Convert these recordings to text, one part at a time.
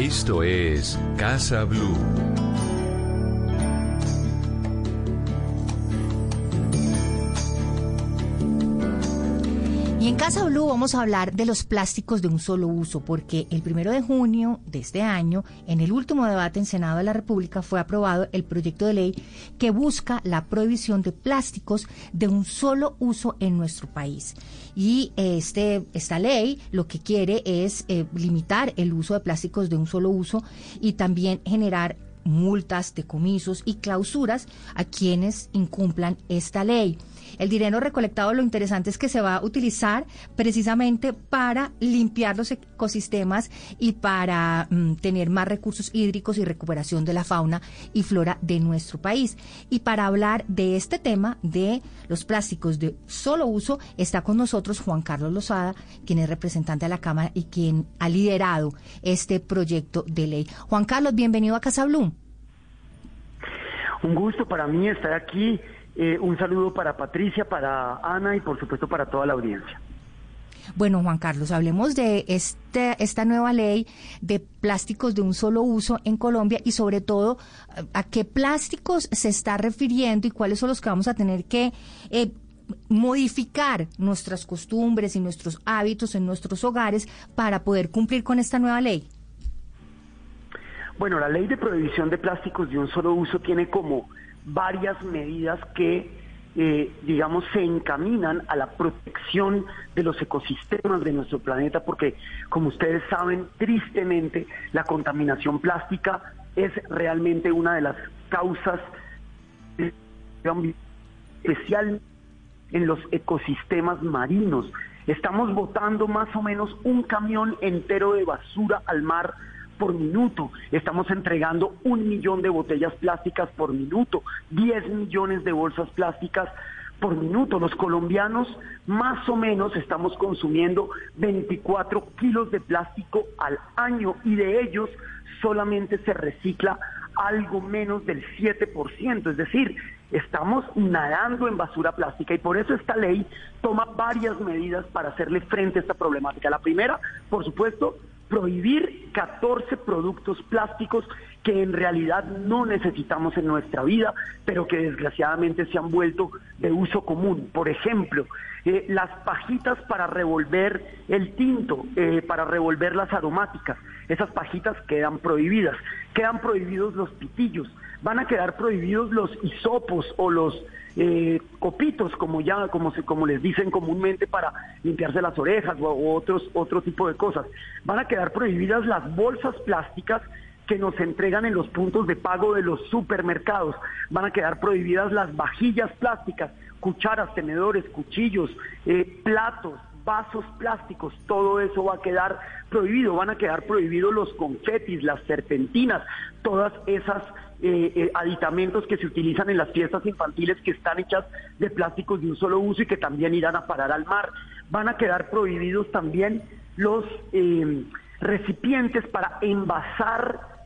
Esto es Casa Blue. Casa Blue vamos a hablar de los plásticos de un solo uso, porque el primero de junio de este año, en el último debate en Senado de la República, fue aprobado el proyecto de ley que busca la prohibición de plásticos de un solo uso en nuestro país. Y este, esta ley lo que quiere es eh, limitar el uso de plásticos de un solo uso y también generar multas, decomisos y clausuras a quienes incumplan esta ley. El dinero recolectado, lo interesante es que se va a utilizar precisamente para limpiar los ecosistemas y para mm, tener más recursos hídricos y recuperación de la fauna y flora de nuestro país. Y para hablar de este tema de los plásticos de solo uso, está con nosotros Juan Carlos Lozada, quien es representante de la Cámara y quien ha liderado este proyecto de ley. Juan Carlos, bienvenido a Casa Blum. Un gusto para mí estar aquí eh, un saludo para Patricia, para Ana y por supuesto para toda la audiencia. Bueno, Juan Carlos, hablemos de este, esta nueva ley de plásticos de un solo uso en Colombia y sobre todo a qué plásticos se está refiriendo y cuáles son los que vamos a tener que eh, modificar nuestras costumbres y nuestros hábitos en nuestros hogares para poder cumplir con esta nueva ley. Bueno, la ley de prohibición de plásticos de un solo uso tiene como varias medidas que, eh, digamos, se encaminan a la protección de los ecosistemas de nuestro planeta, porque, como ustedes saben, tristemente, la contaminación plástica es realmente una de las causas especial en los ecosistemas marinos. Estamos botando más o menos un camión entero de basura al mar por minuto. Estamos entregando un millón de botellas plásticas por minuto, 10 millones de bolsas plásticas por minuto. Los colombianos más o menos estamos consumiendo 24 kilos de plástico al año y de ellos solamente se recicla algo menos del 7%, es decir, estamos nadando en basura plástica y por eso esta ley toma varias medidas para hacerle frente a esta problemática. La primera, por supuesto, prohibir 14 productos plásticos que en realidad no necesitamos en nuestra vida, pero que desgraciadamente se han vuelto de uso común. Por ejemplo, eh, las pajitas para revolver el tinto, eh, para revolver las aromáticas, esas pajitas quedan prohibidas. Quedan prohibidos los pitillos, van a quedar prohibidos los hisopos o los eh, copitos, como ya, como se, como les dicen comúnmente para limpiarse las orejas o, otros, otro tipo de cosas. Van a quedar prohibidas las bolsas plásticas que nos entregan en los puntos de pago de los supermercados. Van a quedar prohibidas las vajillas plásticas, cucharas, tenedores, cuchillos, eh, platos, vasos plásticos, todo eso va a quedar prohibido, van a quedar prohibidos los confetis, las serpentinas, todas esas eh, eh, aditamentos que se utilizan en las fiestas infantiles que están hechas de plásticos de un solo uso y que también irán a parar al mar. Van a quedar prohibidos también los eh, recipientes para envasar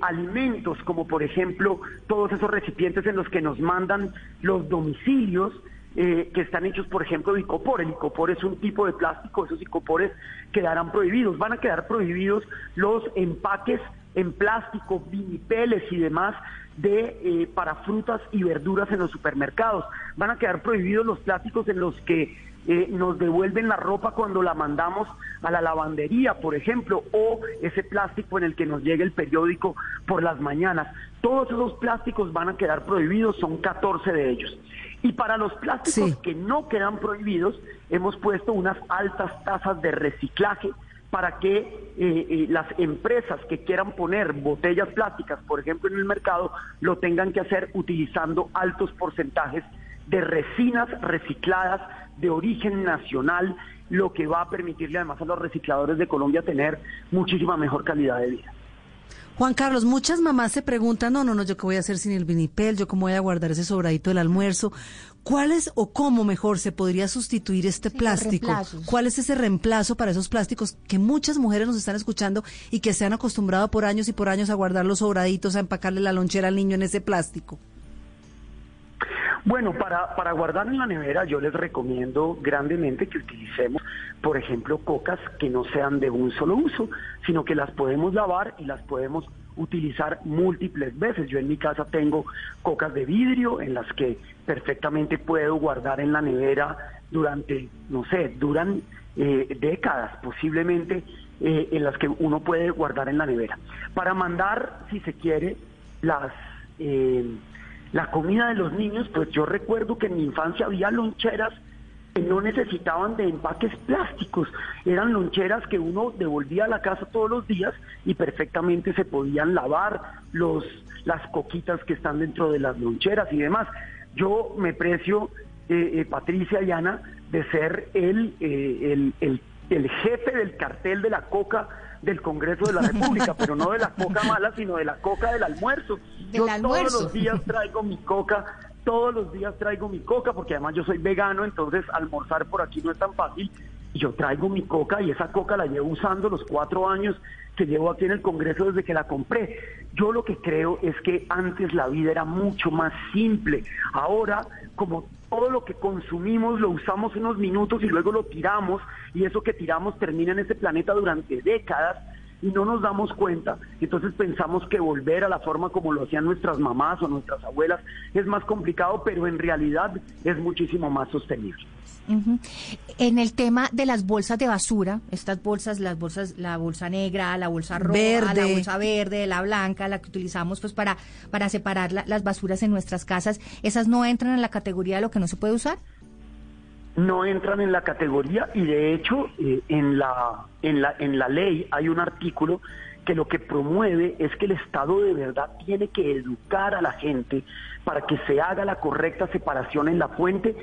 alimentos, como por ejemplo todos esos recipientes en los que nos mandan los domicilios, que están hechos, por ejemplo, de icopor. El icopor es un tipo de plástico, esos icopores quedarán prohibidos. Van a quedar prohibidos los empaques en plástico, vinipeles y demás de eh, para frutas y verduras en los supermercados. Van a quedar prohibidos los plásticos en los que eh, nos devuelven la ropa cuando la mandamos a la lavandería, por ejemplo, o ese plástico en el que nos llega el periódico por las mañanas. Todos esos plásticos van a quedar prohibidos, son 14 de ellos. Y para los plásticos que no quedan prohibidos, hemos puesto unas altas tasas de reciclaje para que eh, eh, las empresas que quieran poner botellas plásticas, por ejemplo, en el mercado, lo tengan que hacer utilizando altos porcentajes de resinas recicladas de origen nacional, lo que va a permitirle además a los recicladores de Colombia tener muchísima mejor calidad de vida. Juan Carlos, muchas mamás se preguntan, no, no, no, yo qué voy a hacer sin el vinipel, yo cómo voy a guardar ese sobradito del almuerzo. ¿Cuál es o cómo mejor se podría sustituir este plástico? ¿Cuál es ese reemplazo para esos plásticos que muchas mujeres nos están escuchando y que se han acostumbrado por años y por años a guardar los sobraditos, a empacarle la lonchera al niño en ese plástico? Bueno, para, para guardar en la nevera yo les recomiendo grandemente que utilicemos, por ejemplo, cocas que no sean de un solo uso, sino que las podemos lavar y las podemos utilizar múltiples veces. Yo en mi casa tengo cocas de vidrio en las que perfectamente puedo guardar en la nevera durante, no sé, duran eh, décadas posiblemente, eh, en las que uno puede guardar en la nevera. Para mandar, si se quiere, las... Eh, la comida de los niños, pues yo recuerdo que en mi infancia había loncheras no necesitaban de empaques plásticos, eran loncheras que uno devolvía a la casa todos los días y perfectamente se podían lavar los las coquitas que están dentro de las loncheras y demás. Yo me precio, eh, eh, Patricia y Ana, de ser el, eh, el, el, el jefe del cartel de la coca del Congreso de la República, pero no de la coca mala, sino de la coca del almuerzo. yo todos los días traigo mi coca, todos los días traigo mi coca, porque además yo soy vegano, entonces almorzar por aquí no es tan fácil. Y yo traigo mi coca y esa coca la llevo usando los cuatro años que llevo aquí en el Congreso desde que la compré. Yo lo que creo es que antes la vida era mucho más simple. Ahora, como todo lo que consumimos lo usamos unos minutos y luego lo tiramos y eso que tiramos termina en este planeta durante décadas y no nos damos cuenta. Entonces pensamos que volver a la forma como lo hacían nuestras mamás o nuestras abuelas es más complicado, pero en realidad es muchísimo más sostenible. En el tema de las bolsas de basura, estas bolsas, las bolsas, la bolsa negra, la bolsa roja, la bolsa verde, la blanca, la que utilizamos pues para, para separar las basuras en nuestras casas, ¿esas no entran en la categoría de lo que no se puede usar? No entran en la categoría y de hecho eh, en, la, en, la, en la ley hay un artículo que lo que promueve es que el Estado de verdad tiene que educar a la gente para que se haga la correcta separación en la fuente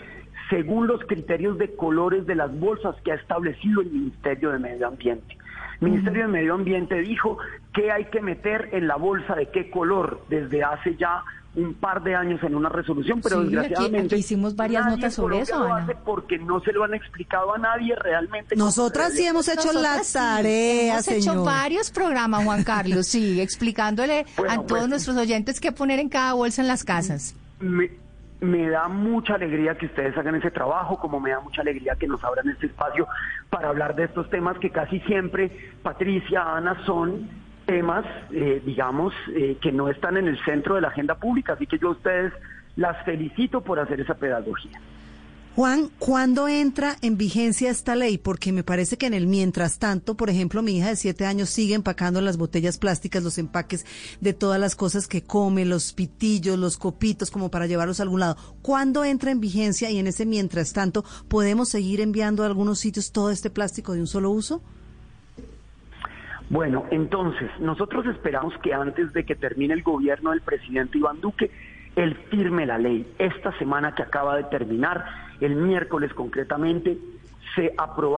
según los criterios de colores de las bolsas que ha establecido el Ministerio de Medio Ambiente. El Ministerio de Medio Ambiente dijo que hay que meter en la bolsa de qué color desde hace ya un par de años en una resolución, pero desgraciadamente hicimos varias notas sobre eso, Ana. porque no se lo han explicado a nadie realmente. Nosotras sí hemos hecho la tarea, hemos hecho varios programas, Juan Carlos, sí, explicándole a todos pues, nuestros oyentes qué poner en cada bolsa en las casas. Me, me da mucha alegría que ustedes hagan ese trabajo, como me da mucha alegría que nos abran este espacio para hablar de estos temas que casi siempre, Patricia, Ana, son temas, eh, digamos, eh, que no están en el centro de la agenda pública. Así que yo a ustedes las felicito por hacer esa pedagogía. Juan, ¿cuándo entra en vigencia esta ley? Porque me parece que en el mientras tanto, por ejemplo, mi hija de siete años sigue empacando las botellas plásticas, los empaques de todas las cosas que come, los pitillos, los copitos, como para llevarlos a algún lado. ¿Cuándo entra en vigencia y en ese mientras tanto podemos seguir enviando a algunos sitios todo este plástico de un solo uso? Bueno, entonces, nosotros esperamos que antes de que termine el gobierno del presidente Iván Duque, él firme la ley. Esta semana que acaba de terminar, el miércoles concretamente, se aprobó.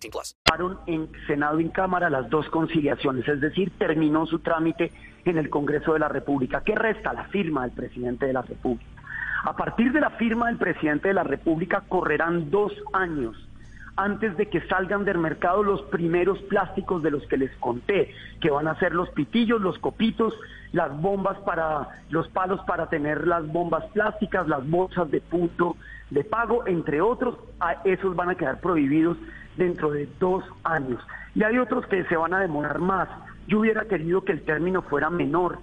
18 plus. En Senado y en Cámara las dos conciliaciones, es decir, terminó su trámite en el Congreso de la República. ¿Qué resta? La firma del presidente de la República. A partir de la firma del presidente de la República correrán dos años antes de que salgan del mercado los primeros plásticos de los que les conté, que van a ser los pitillos, los copitos, las bombas para los palos para tener las bombas plásticas, las bolsas de punto de pago, entre otros, esos van a quedar prohibidos dentro de dos años. Y hay otros que se van a demorar más. Yo hubiera querido que el término fuera menor,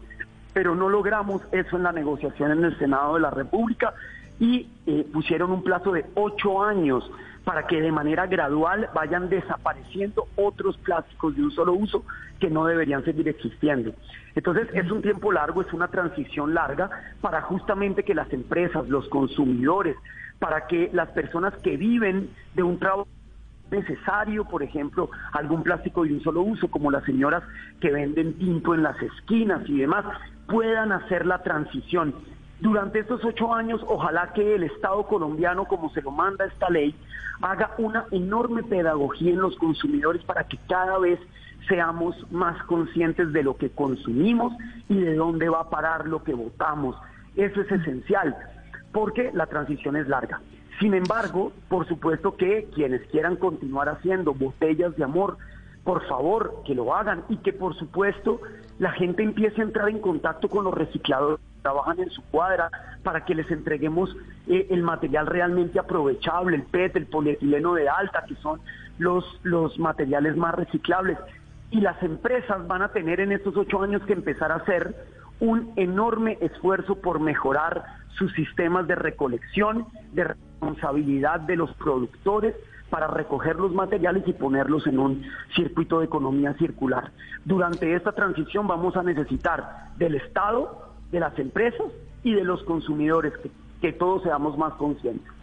pero no logramos eso en la negociación en el Senado de la República y eh, pusieron un plazo de ocho años para que de manera gradual vayan desapareciendo otros plásticos de un solo uso que no deberían seguir existiendo. Entonces es un tiempo largo, es una transición larga para justamente que las empresas, los consumidores, para que las personas que viven de un trabajo necesario, por ejemplo, algún plástico de un solo uso, como las señoras que venden tinto en las esquinas y demás, puedan hacer la transición. Durante estos ocho años, ojalá que el Estado colombiano, como se lo manda esta ley, haga una enorme pedagogía en los consumidores para que cada vez seamos más conscientes de lo que consumimos y de dónde va a parar lo que votamos. Eso es esencial, porque la transición es larga. Sin embargo, por supuesto que quienes quieran continuar haciendo botellas de amor, por favor, que lo hagan y que por supuesto la gente empiece a entrar en contacto con los recicladores trabajan en su cuadra para que les entreguemos eh, el material realmente aprovechable, el PET, el polietileno de alta, que son los, los materiales más reciclables. Y las empresas van a tener en estos ocho años que empezar a hacer un enorme esfuerzo por mejorar sus sistemas de recolección, de responsabilidad de los productores para recoger los materiales y ponerlos en un circuito de economía circular. Durante esta transición vamos a necesitar del Estado, de las empresas y de los consumidores, que, que todos seamos más conscientes.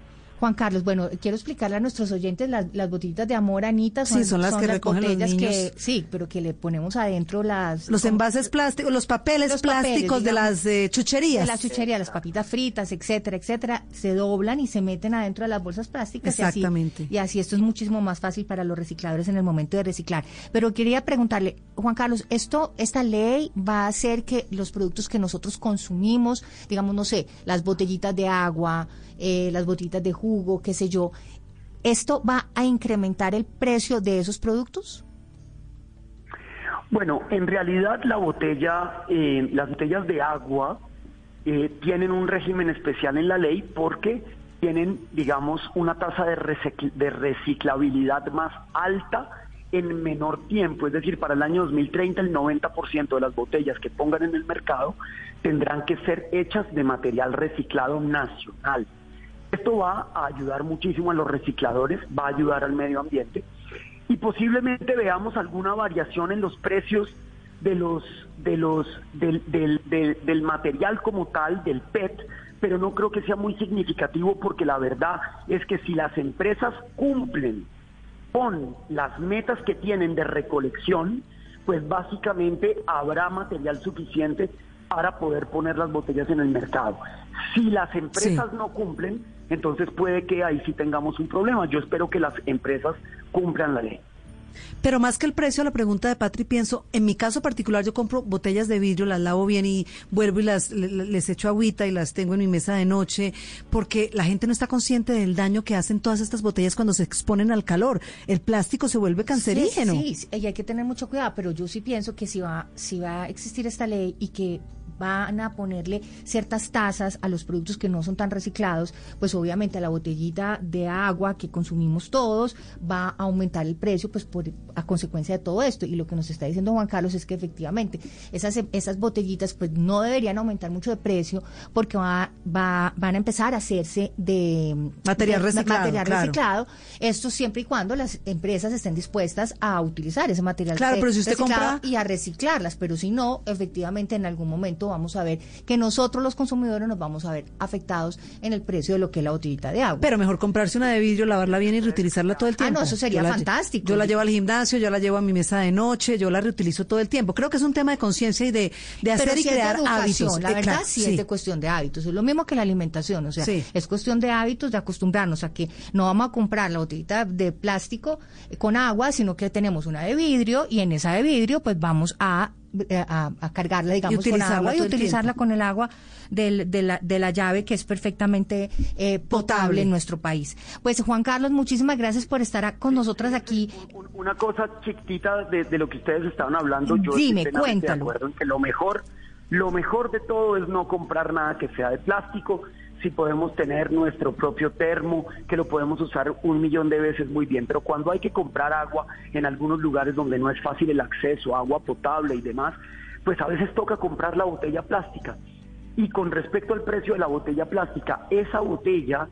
Juan Carlos, bueno, quiero explicarle a nuestros oyentes las, las botellitas de amor, Anita, son, sí, son las que recogen los niños. que sí, pero que le ponemos adentro las los envases plásticos, los papeles Los plásticos papeles, de las eh, chucherías. de la chuchería, las papitas fritas, etcétera, etcétera, se doblan y se meten adentro de las bolsas plásticas. y así- Exactamente. Y así, esto es muchísimo más fácil para los recicladores en el momento de reciclar. Pero quería preguntarle, Juan Carlos, esto, esta ley va a hacer que los productos que nosotros consumimos, digamos, no sé, las botellitas de agua, eh, las botellitas de jugo, qué sé yo, ¿esto va a incrementar el precio de esos productos? Bueno, en realidad la botella, eh, las botellas de agua eh, tienen un régimen especial en la ley porque tienen, digamos, una tasa de reciclabilidad más alta en menor tiempo. Es decir, para el año 2030 el 90% de las botellas que pongan en el mercado tendrán que ser hechas de material reciclado nacional. Esto va a ayudar muchísimo a los recicladores, va a ayudar al medio ambiente y posiblemente veamos alguna variación en los precios de los de los del, del, del- del material como tal del PET pero no creo que sea muy significativo porque la verdad es que si las empresas cumplen con las metas que tienen de recolección pues básicamente habrá material suficiente para poder poner las botellas en el mercado. Si las empresas Sí. no cumplen, entonces puede que ahí sí tengamos un problema. Yo espero que las empresas cumplan la ley. Pero más que el precio, la pregunta de Patri, pienso, en mi caso particular, yo compro botellas de vidrio, las lavo bien y vuelvo y las le- le- les echo agüita y las tengo en mi mesa de noche, porque la gente no está consciente del daño que hacen todas estas botellas cuando se exponen al calor. El plástico se vuelve cancerígeno. Sí, sí, y hay que tener mucho cuidado, pero yo sí pienso que si va, si va a existir esta ley y que van a ponerle ciertas tasas a los productos que no son tan reciclados, pues obviamente la botellita de agua que consumimos todos va a aumentar el precio pues por a consecuencia de todo esto. Y lo que nos está diciendo Juan Carlos es que efectivamente esas esas botellitas pues no deberían aumentar mucho de precio porque va, va van a empezar a hacerse de Material reciclado, material claro. reciclado. Esto siempre y cuando las empresas estén dispuestas a utilizar ese material Claro, pero si usted reciclado compra- y a reciclarlas, pero si no, efectivamente en algún momento vamos a ver que nosotros los consumidores nos vamos a ver afectados en el precio de lo que es la botellita de agua. Pero mejor comprarse una de vidrio, lavarla bien y reutilizarla todo el Ah, tiempo. no, eso sería Yo la lle- fantástico. Yo la llevo al gimnasio, yo la llevo a mi mesa de noche, yo la reutilizo todo el tiempo. Creo que es un tema de conciencia y de, de hacer pero y si es de crear hábitos. La Eh, verdad claro, sí, es de cuestión de hábitos. Es lo mismo que la alimentación. O sea, Sí. es cuestión de hábitos, de acostumbrarnos a que no vamos a comprar la botellita de plástico con agua, sino que tenemos una de vidrio y en esa de vidrio pues vamos a, a, a cargarla, digamos, con utilizarla agua y utilizarla con el agua del- de, la, de la llave que es perfectamente eh, potable, Potable. en nuestro país. Pues Juan Carlos, muchísimas gracias por estar a- con nosotras aquí. Un- Una cosa chiquitita de, de lo que ustedes estaban hablando, yo Dime, estoy de cuéntalo. acuerdo en que lo mejor, lo mejor de todo es no comprar nada que sea de plástico. Si podemos tener nuestro propio termo, que lo podemos usar un millón de veces muy bien, pero cuando hay que comprar agua en algunos lugares donde no es fácil el acceso, agua potable y demás, pues a veces toca comprar la botella plástica. Y con respecto al precio de la botella plástica, esa botella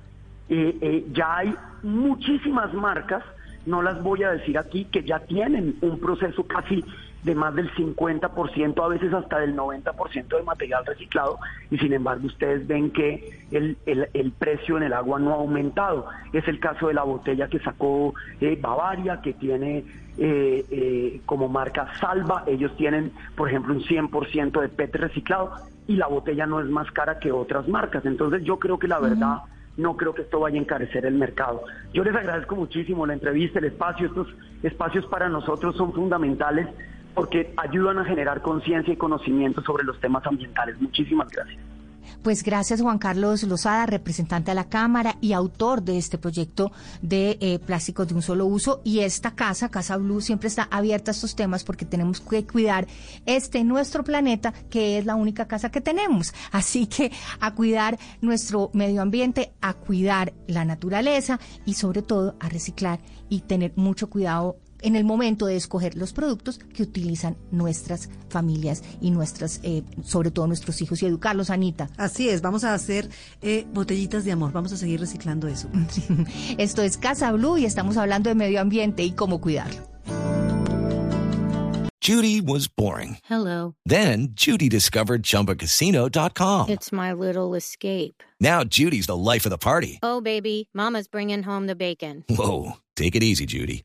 eh, eh, ya hay muchísimas marcas, no las voy a decir aquí, que ya tienen un proceso casi de más del 50%, a veces hasta del 90% de material reciclado, y sin embargo ustedes ven que el, el, precio en el agua no ha aumentado. Es el caso de la botella que sacó eh, Bavaria, que tiene eh, eh, como marca Salva, ellos tienen, por ejemplo, un 100% de PET reciclado, y la botella no es más cara que otras marcas. Entonces yo creo que la verdad no creo que esto vaya a encarecer el mercado. Yo les agradezco muchísimo la entrevista, el espacio, estos espacios para nosotros son fundamentales porque ayudan a generar conciencia y conocimiento sobre los temas ambientales. Muchísimas gracias. Pues gracias Juan Carlos Lozada, representante de la Cámara y autor de este proyecto de eh, plásticos de un solo uso. Y esta casa, Casa Blue, siempre está abierta a estos temas porque tenemos que cuidar este nuestro planeta, que es la única casa que tenemos. Así que a cuidar nuestro medio ambiente, a cuidar la naturaleza y sobre todo a reciclar y tener mucho cuidado en el momento de escoger los productos que utilizan nuestras familias y nuestras, eh, sobre todo nuestros hijos y educarlos, Anita. Así es, vamos a hacer eh, botellitas de amor, vamos a seguir reciclando eso. Esto es Casa Blue y estamos hablando de medio ambiente y cómo cuidarlo. Judy was boring. Hello. Then Judy discovered chumbacasino.com. It's my little escape. Now Judy's the life of the party. Oh, baby, Mama's bringing home the bacon. Whoa. Take it easy, Judy.